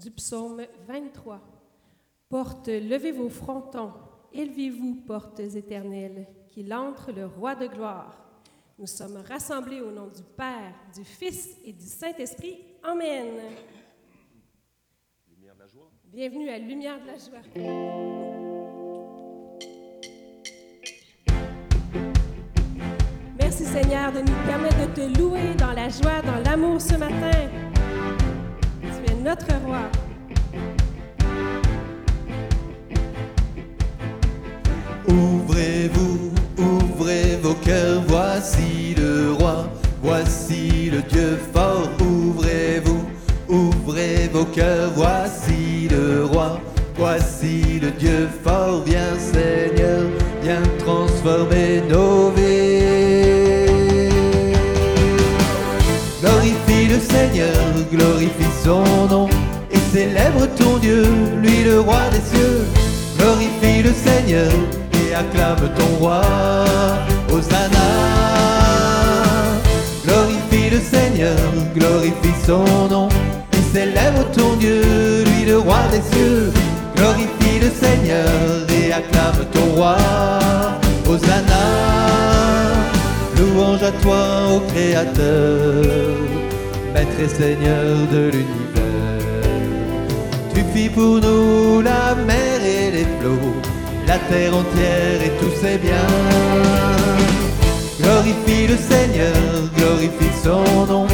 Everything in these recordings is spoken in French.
du psaume 23. Porte, levez vos frontons, élevez-vous, portes éternelles, qu'il entre le roi de gloire. Nous sommes rassemblés au nom du Père, du Fils et du Saint-Esprit. Amen. Lumière de la joie. Bienvenue à Lumière de la joie. Merci Seigneur de nous permettre de te louer dans la joie, dans l'amour ce matin. Notre roi. Ouvrez-vous, ouvrez vos cœurs, voici le roi, voici le Dieu fort. Ouvrez-vous, ouvrez vos cœurs, voici le roi, voici le Dieu fort. Viens Seigneur, viens transformer nos vies. Son nom, et célèbre ton Dieu, lui le roi des cieux. Glorifie le Seigneur et acclame ton roi, Hosanna. Glorifie le Seigneur, glorifie son nom, et célèbre ton Dieu, lui le roi des cieux. Glorifie le Seigneur et acclame ton roi, Hosanna. Louange à toi, ô Créateur, Maître et Seigneur de l'univers. Tu fis pour nous la mer et les flots, la terre entière et tous ses biens. Glorifie le Seigneur, glorifie son nom,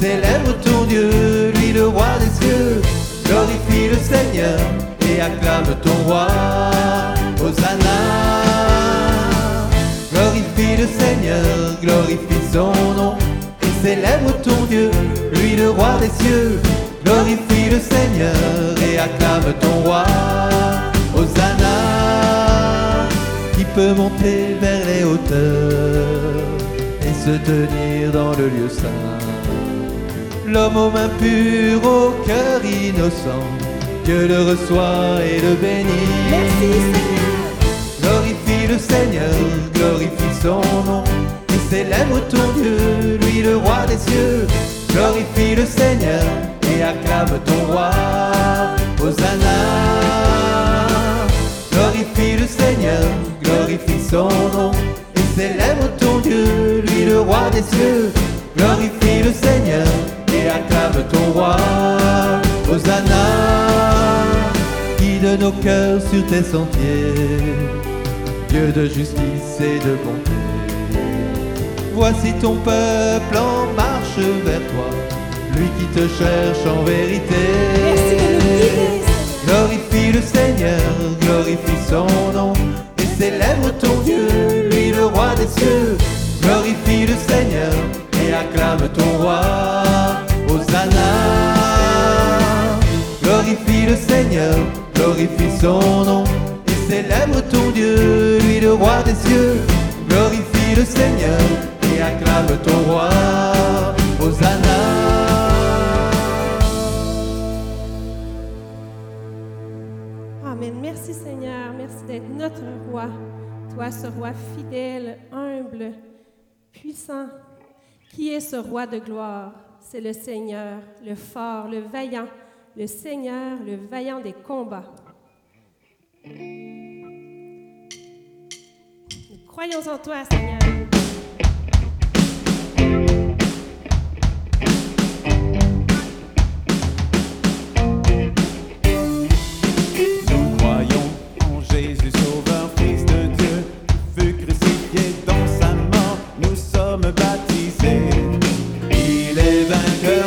célèbre ton Dieu, lui le roi des cieux. Glorifie le Seigneur et acclame ton roi, Hosanna. Glorifie le Seigneur, glorifie son nom, célèbre ton Dieu, lui le roi des cieux. Glorifie le Seigneur et acclame ton roi, Hosanna. Qui peut monter vers les hauteurs et se tenir dans le lieu saint. L'homme aux mains pures, au cœur innocent, Dieu le reçoit et le bénit. Merci Seigneur. Glorifie le Seigneur, glorifie son nom, célèbre ton Dieu, lui le roi des cieux. Glorifie le Seigneur et acclame ton roi, Hosanna. Glorifie le Seigneur, glorifie son nom, et célèbre ton Dieu, lui le roi des cieux. Glorifie le Seigneur et acclame ton roi, Hosanna. Guide nos cœurs sur tes sentiers, Dieu de justice et de bonté. Voici ton peuple en marche vers toi, lui qui te cherche en vérité. Merci de. Glorifie le Seigneur, glorifie son nom, et célèbre ton Dieu, lui le roi des cieux. Glorifie le Seigneur et acclame ton roi, Hosanna. Glorifie le Seigneur, glorifie son nom, et célèbre ton Dieu, lui le roi des cieux. Glorifie le Seigneur acclame ton roi, Hosanna. Amen. Merci Seigneur. Merci d'être notre roi. Toi, ce roi fidèle, humble, puissant. Qui est ce roi de gloire? C'est le Seigneur, le fort, le vaillant, le Seigneur, le vaillant des combats. Nous croyons en toi, Seigneur. Il est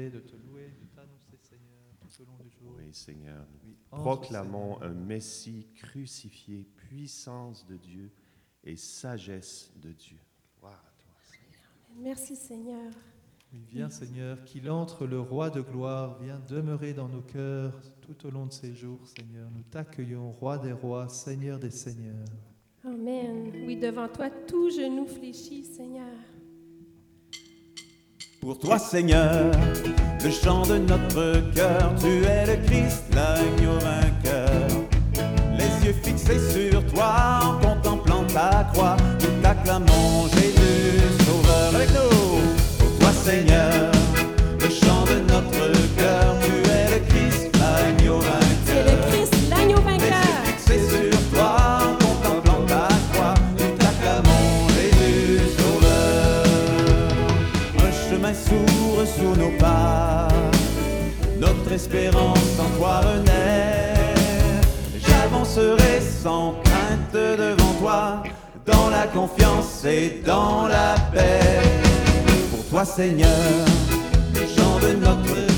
chanter, de te louer, de t'annoncer, Seigneur, tout au long du jour. Oui, Seigneur. Nous proclamons un Messie crucifié, puissance de Dieu et sagesse de Dieu. Gloire à toi. Seigneur. Merci Seigneur. Oui, viens Seigneur, qu'il entre le roi de gloire, viens demeurer dans nos cœurs tout au long de ces jours, Seigneur. Nous t'accueillons, roi des rois, Seigneur des seigneurs. Amen. Oui, devant toi, tout genou fléchit, Seigneur. Pour toi, Seigneur, le chant de notre cœur, tu es le Christ, l'agneau vainqueur. Les yeux fixés sur toi, en contemplant ta croix, nous t'acclamons, Seigneur, le chant de notre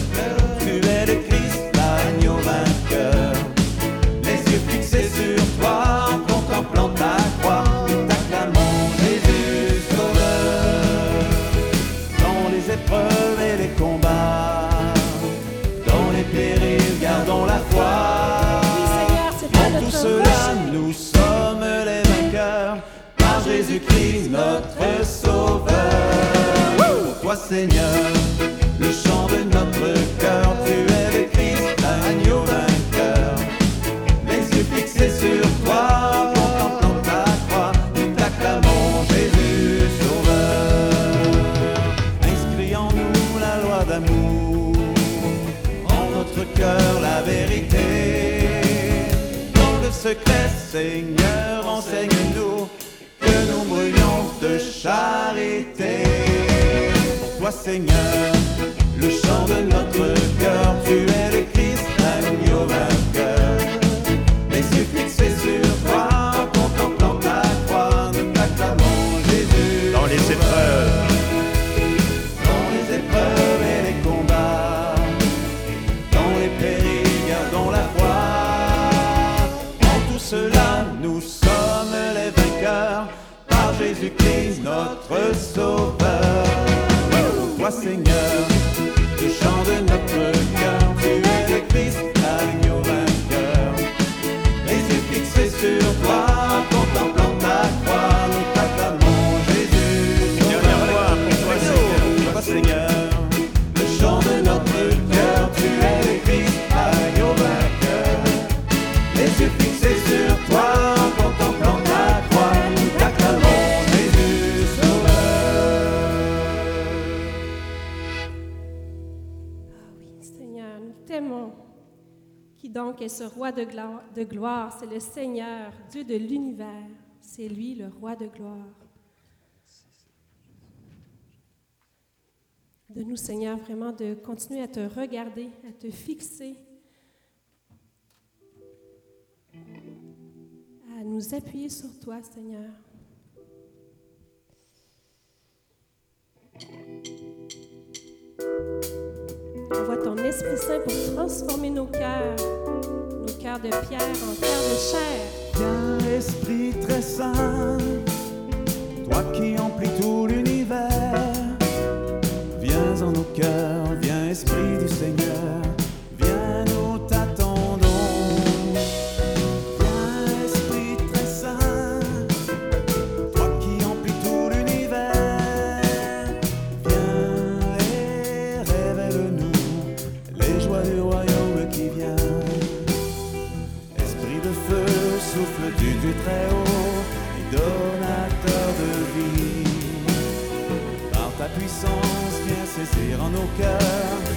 Seigneur, enseigne-nous que nous brûlions de charité. Toi, Seigneur, Qui donc est ce roi de gloire? C'est le Seigneur, Dieu de l'univers. C'est lui le roi de gloire. De nous, Seigneur, vraiment de continuer à te regarder, à te fixer, à nous appuyer sur toi, Seigneur. Envoie ton Esprit Saint pour transformer nos cœurs, nos cœurs de pierre en cœurs de chair. Viens, Esprit très saint, toi qui emplis tout l'univers. Viens en nos cœurs, viens, Esprit du Seigneur. Nos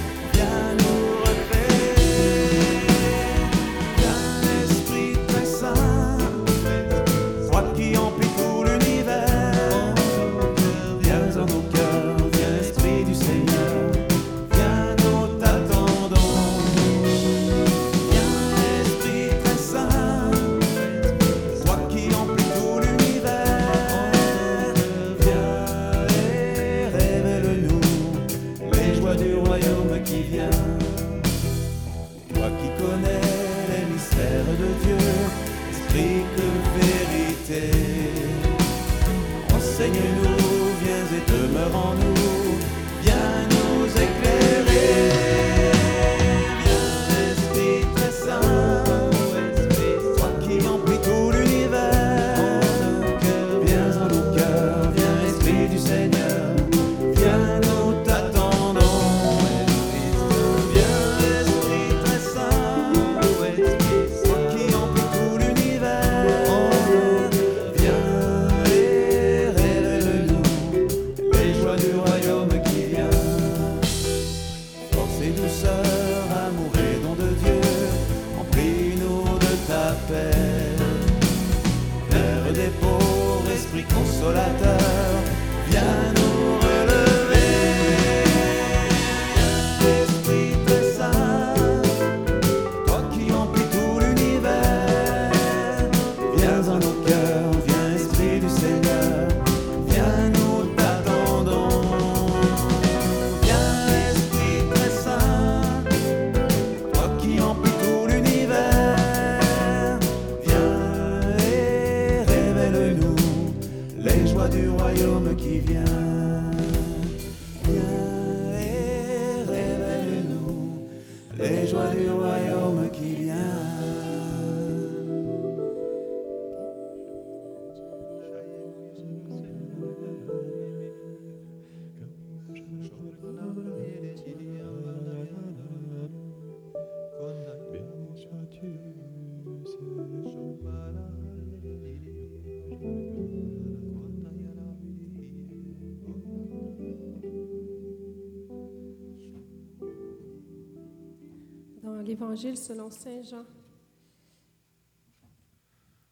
les joies du l'Évangile selon Saint Jean.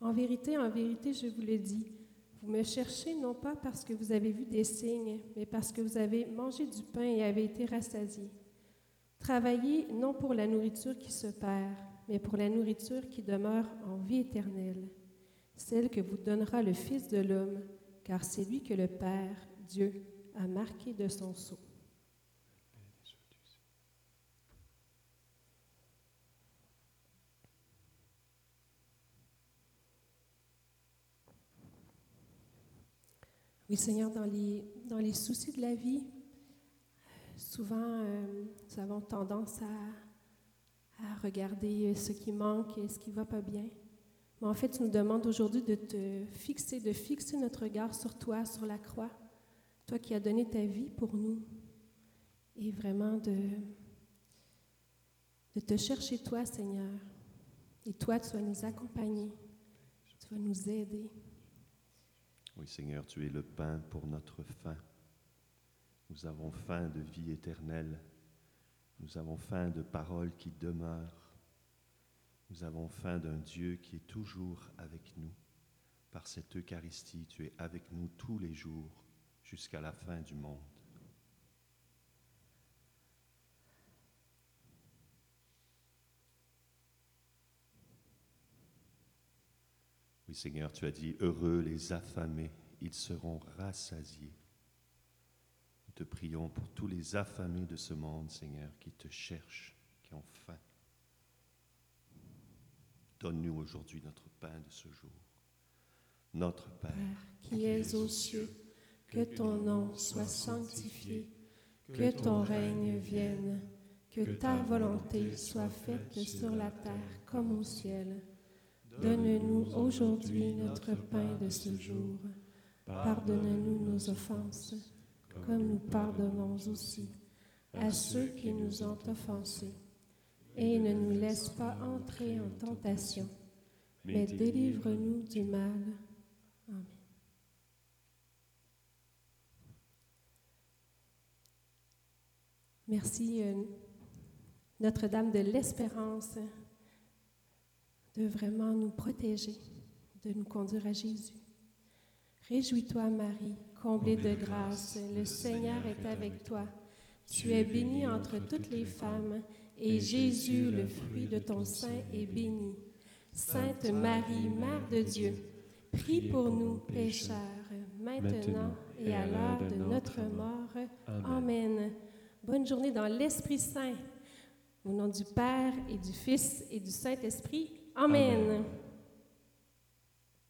En vérité, en vérité, je vous le dis, vous me cherchez non pas parce que vous avez vu des signes, mais parce que vous avez mangé du pain et avez été rassasiés. Travaillez non pour la nourriture qui se perd, mais pour la nourriture qui demeure en vie éternelle, celle que vous donnera le Fils de l'homme, car c'est lui que le Père, Dieu, a marqué de son sceau. Oui, Seigneur, dans les, dans les soucis de la vie, souvent, euh, nous avons tendance à, à regarder ce qui manque et ce qui ne va pas bien. Mais en fait, tu nous demandes aujourd'hui de te fixer, de fixer notre regard sur toi, sur la croix, toi qui as donné ta vie pour nous, et vraiment de, de te chercher toi, Seigneur. Et toi, tu vas nous accompagner, tu vas nous aider. Oui, Seigneur, tu es le pain pour notre faim. Nous avons faim de vie éternelle. Nous avons faim de paroles qui demeurent. Nous avons faim d'un Dieu qui est toujours avec nous. Par cette Eucharistie, tu es avec nous tous les jours jusqu'à la fin du monde. Oui, Seigneur, tu as dit, heureux les affamés, ils seront rassasiés. Nous te prions pour tous les affamés de ce monde, Seigneur, qui te cherchent, qui ont faim. Donne-nous aujourd'hui notre pain de ce jour. Notre Père, Père qui es aux cieux, que ton nom soit sanctifié, que ton règne vienne, que ta volonté soit faite sur la terre comme au ciel. Donne-nous aujourd'hui notre pain de ce jour. Pardonne-nous nos offenses, comme nous pardonnons aussi à ceux qui nous ont offensés. Et ne nous laisse pas entrer en tentation, mais délivre-nous du mal. Amen. Merci euh, Notre-Dame de l'Espérance de vraiment nous protéger, de nous conduire à Jésus. Réjouis-toi Marie, comblée de grâce, le Seigneur est avec toi. Tu es bénie entre toutes les femmes, et Jésus, le fruit de ton sein, est béni. Sainte Marie, Mère de Dieu, prie pour nous pécheurs, maintenant et à l'heure de notre mort. Amen. Bonne journée dans l'Esprit Saint. Au nom du Père et du Fils et du Saint-Esprit. Amen.